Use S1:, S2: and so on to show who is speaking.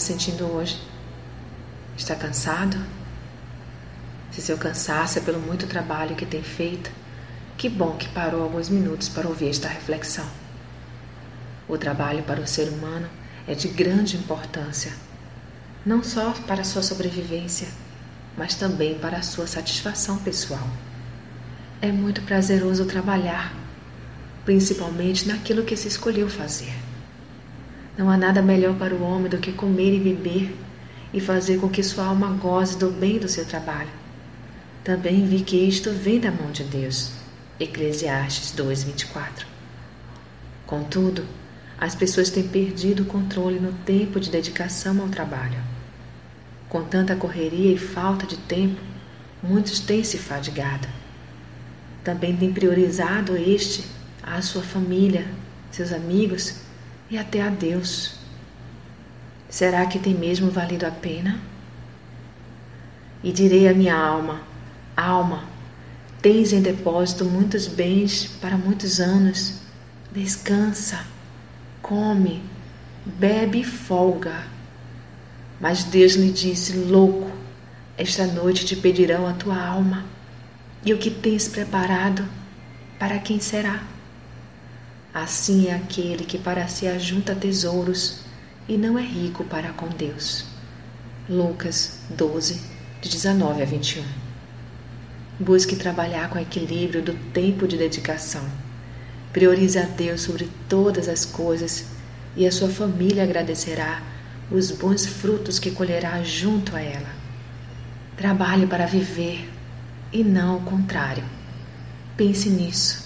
S1: sentindo hoje? Está cansado? Se seu cansaço é pelo muito trabalho que tem feito, que bom que parou alguns minutos para ouvir esta reflexão. O trabalho para o ser humano é de grande importância, não só para a sua sobrevivência, mas também para a sua satisfação pessoal. É muito prazeroso trabalhar, principalmente naquilo que se escolheu fazer. Não há nada melhor para o homem do que comer e beber e fazer com que sua alma goze do bem do seu trabalho. Também vi que isto vem da mão de Deus. Eclesiastes 2:24. Contudo, as pessoas têm perdido o controle no tempo de dedicação ao trabalho. Com tanta correria e falta de tempo, muitos têm se fadigado. Também têm priorizado este à sua família, seus amigos e até a Deus. Será que tem mesmo valido a pena? E direi à minha alma: Alma, tens em depósito muitos bens para muitos anos. Descansa, come, bebe e folga. Mas Deus lhe disse: Louco, esta noite te pedirão a tua alma, e o que tens preparado, para quem será? Assim é aquele que para si ajunta tesouros e não é rico para com Deus. Lucas 12, de 19 a 21. Busque trabalhar com equilíbrio do tempo de dedicação. Priorize a Deus sobre todas as coisas e a sua família agradecerá os bons frutos que colherá junto a ela. Trabalhe para viver e não o contrário. Pense nisso